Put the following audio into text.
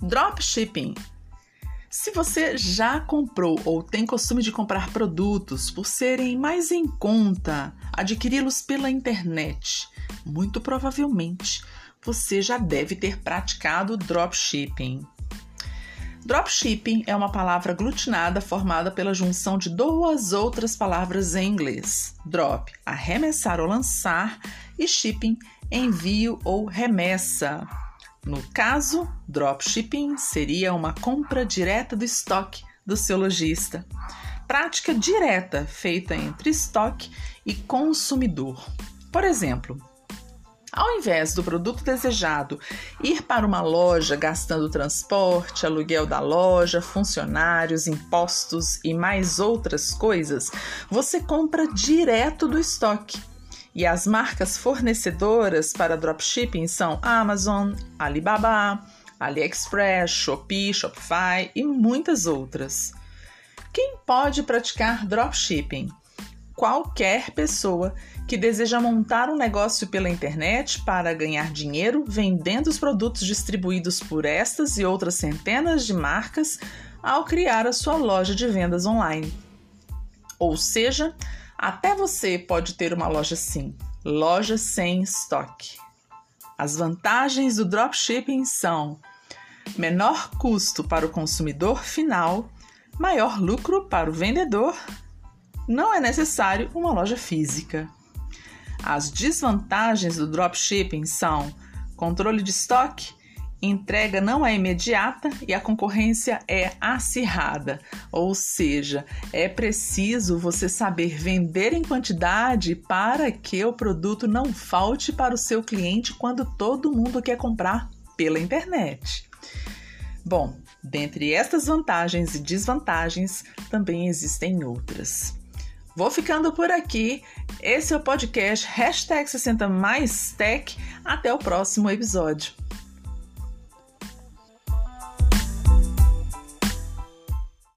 Dropshipping. Se você já comprou ou tem costume de comprar produtos por serem mais em conta, adquiri-los pela internet, muito provavelmente você já deve ter praticado dropshipping. Dropshipping é uma palavra aglutinada formada pela junção de duas outras palavras em inglês: drop, arremessar ou lançar, e shipping, envio ou remessa. No caso, dropshipping seria uma compra direta do estoque do seu lojista. Prática direta feita entre estoque e consumidor. Por exemplo, ao invés do produto desejado ir para uma loja gastando transporte, aluguel da loja, funcionários, impostos e mais outras coisas, você compra direto do estoque. E as marcas fornecedoras para dropshipping são Amazon, Alibaba, AliExpress, Shopee, Shopify e muitas outras. Quem pode praticar dropshipping? Qualquer pessoa que deseja montar um negócio pela internet para ganhar dinheiro vendendo os produtos distribuídos por estas e outras centenas de marcas ao criar a sua loja de vendas online. Ou seja, até você pode ter uma loja sim, loja sem estoque. As vantagens do dropshipping são menor custo para o consumidor final, maior lucro para o vendedor. Não é necessário uma loja física. As desvantagens do dropshipping são controle de estoque, entrega não é imediata e a concorrência é acirrada, ou seja, é preciso você saber vender em quantidade para que o produto não falte para o seu cliente quando todo mundo quer comprar pela internet. Bom, dentre estas vantagens e desvantagens, também existem outras. Vou ficando por aqui. Esse é o podcast hashtag 60 mais tech. Até o próximo episódio.